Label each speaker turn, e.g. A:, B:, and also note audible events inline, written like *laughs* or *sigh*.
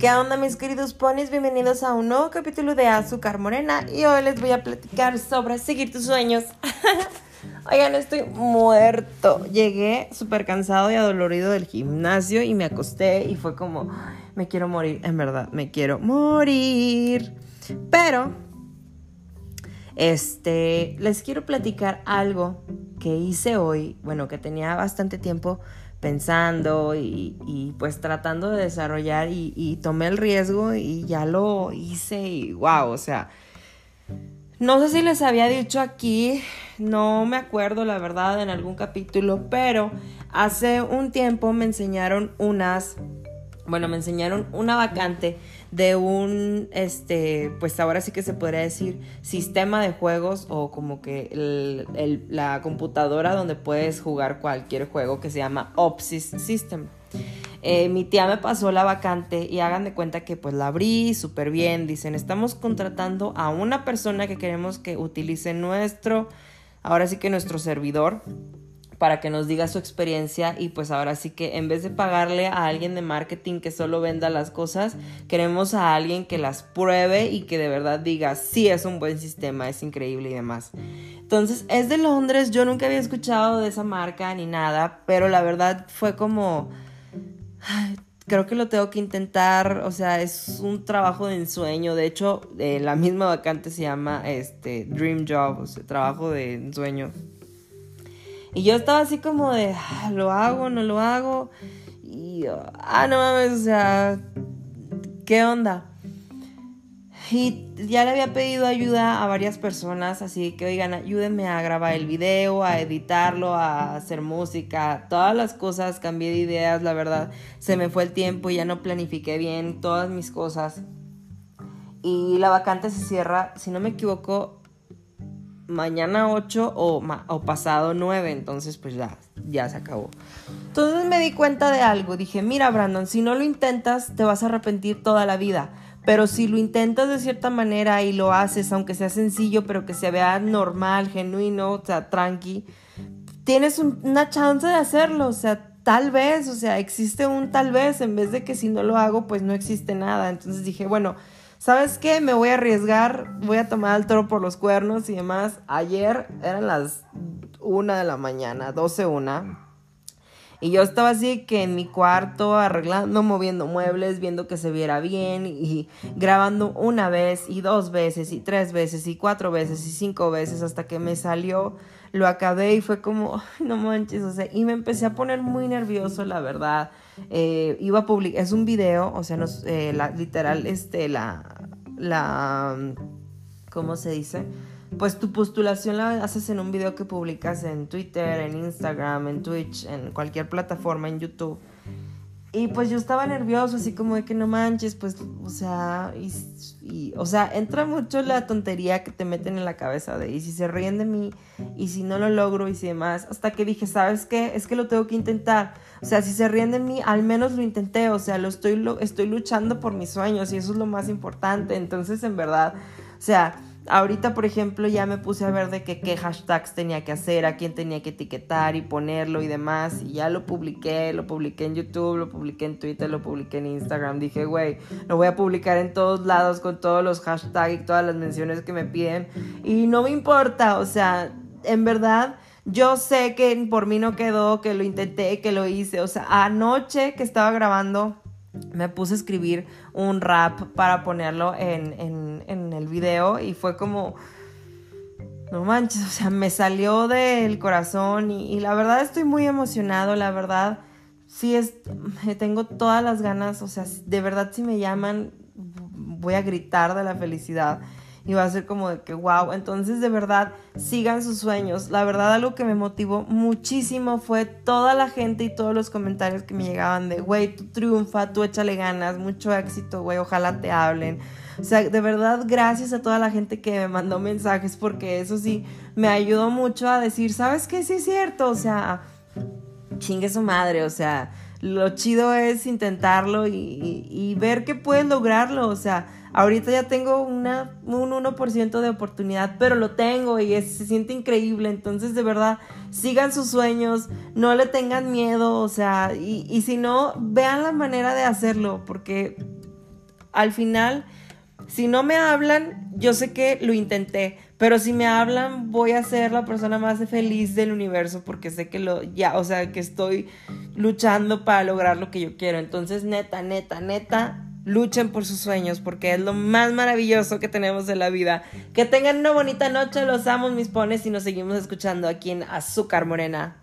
A: ¿Qué onda mis queridos ponis? Bienvenidos a un nuevo capítulo de Azúcar Morena y hoy les voy a platicar sobre seguir tus sueños. *laughs* Oigan, estoy muerto. Llegué súper cansado y adolorido del gimnasio y me acosté y fue como, me quiero morir, en verdad, me quiero morir. Pero, este, les quiero platicar algo que hice hoy, bueno, que tenía bastante tiempo pensando y, pues tratando de desarrollar y, tomé el riesgo y ya lo hice y wow, o sea, no sé si les había dicho aquí, no me acuerdo la verdad en algún capítulo, pero hace un tiempo me enseñaron unas, bueno, me enseñaron una vacante de un, este, pues ahora sí que se podría decir sistema de juegos o como que la computadora donde puedes jugar cualquier juego que se llama Opsys System. Eh, mi tía me pasó la vacante y hagan de cuenta que pues la abrí súper bien. Dicen, estamos contratando a una persona que queremos que utilice nuestro, ahora sí que nuestro servidor para que nos diga su experiencia y pues ahora sí que en vez de pagarle a alguien de marketing que solo venda las cosas, queremos a alguien que las pruebe y que de verdad diga, sí, es un buen sistema, es increíble y demás. Entonces, es de Londres, yo nunca había escuchado de esa marca ni nada, pero la verdad fue como... creo que lo tengo que intentar, o sea, es un trabajo de ensueño. De hecho, eh, la misma vacante se llama este Dream Job, o sea, trabajo de ensueño. Y yo estaba así como de, ah, lo hago, no lo hago. Y, ah, no mames, o sea, ¿qué onda? Y ya le había pedido ayuda a varias personas, así que oigan, ayúdenme a grabar el video, a editarlo, a hacer música, todas las cosas, cambié de ideas, la verdad, se me fue el tiempo y ya no planifiqué bien todas mis cosas. Y la vacante se cierra, si no me equivoco, mañana 8 o, pasado 9, entonces pues ya, ya se acabó. Entonces me di cuenta de algo, dije, mira Brandon, si no lo intentas te vas a arrepentir toda la vida, pero si lo intentas de cierta manera y lo haces, aunque sea sencillo, pero que se vea normal, genuino, o sea, tranqui, tienes una chance de hacerlo, o sea, tal vez, o sea, existe un tal vez, en vez de que si no lo hago, pues no existe nada. Entonces dije, bueno, ¿sabes qué? Me voy a arriesgar, voy a tomar el toro por los cuernos y demás. Ayer eran las una de la mañana, 12 una. Y yo estaba así que en mi cuarto arreglando, moviendo muebles, viendo que se viera bien y grabando una vez y dos veces y tres veces y cuatro veces y cinco veces hasta que me salió, lo acabé y fue como, no manches, o sea, y me empecé a poner muy nervioso, la verdad. Eh, iba a publicar, es un video, o sea, eh, la, literal, este, la, la, ¿cómo se dice? Pues tu postulación la haces en un video que publicas en Twitter, en Instagram, en Twitch, en cualquier plataforma, en YouTube. Y pues yo estaba nervioso, así como de que no manches, pues, o sea, o sea, entra mucho la tontería que te meten en la cabeza de, y si se ríen de mí, y si no lo logro, y si demás, hasta que dije, ¿sabes qué? Es que lo tengo que intentar. O sea, si se ríen de mí, al menos lo intenté, o sea, lo estoy, lo, estoy luchando por mis sueños, y eso es lo más importante. Entonces, en verdad, o sea, Ahorita, por ejemplo, ya me puse a ver de qué hashtags tenía que hacer, a quién tenía que etiquetar y ponerlo y demás. Y ya lo publiqué, lo publiqué en YouTube, lo publiqué en Twitter, lo publiqué en Instagram. Dije, güey, lo voy a publicar en todos lados con todos los hashtags y todas las menciones que me piden. Y no me importa, o sea, en verdad... Yo sé que por mí no quedó, que lo intenté, que lo hice. O sea, anoche que estaba grabando, me puse a escribir un rap para ponerlo en, el video y fue como, no manches, o sea, me salió del corazón y, y, la verdad estoy muy emocionado, la verdad, sí es, tengo todas las ganas, o sea, de verdad si me llaman voy a gritar de la felicidad y va a ser como de que wow, entonces de verdad sigan sus sueños. La verdad algo que me motivó muchísimo fue toda la gente y todos los comentarios que me llegaban de, güey, tú triunfa, tú échale ganas, mucho éxito, güey, ojalá te hablen. O sea, de verdad, gracias a toda la gente que me mandó mensajes porque eso sí me ayudó mucho a decir, ¿sabes qué? Sí es cierto, o sea, chingue su madre, o sea, lo chido es intentarlo y, ver que puedes lograrlo, o sea, Ahorita ya tengo un 1% de oportunidad, pero lo tengo y se siente increíble. Entonces, de verdad, sigan sus sueños, no le tengan miedo, o sea, y, y si no, vean la manera de hacerlo, porque al final, si no me hablan, yo sé que lo intenté, pero si me hablan, voy a ser la persona más feliz del universo porque sé que lo, ya, o sea, que estoy luchando para lograr lo que yo quiero. Entonces, neta, neta, neta, luchen por sus sueños porque es lo más maravilloso que tenemos en la vida. Que tengan una bonita noche, los amo mis pones y nos seguimos escuchando aquí en Azúcar Morena.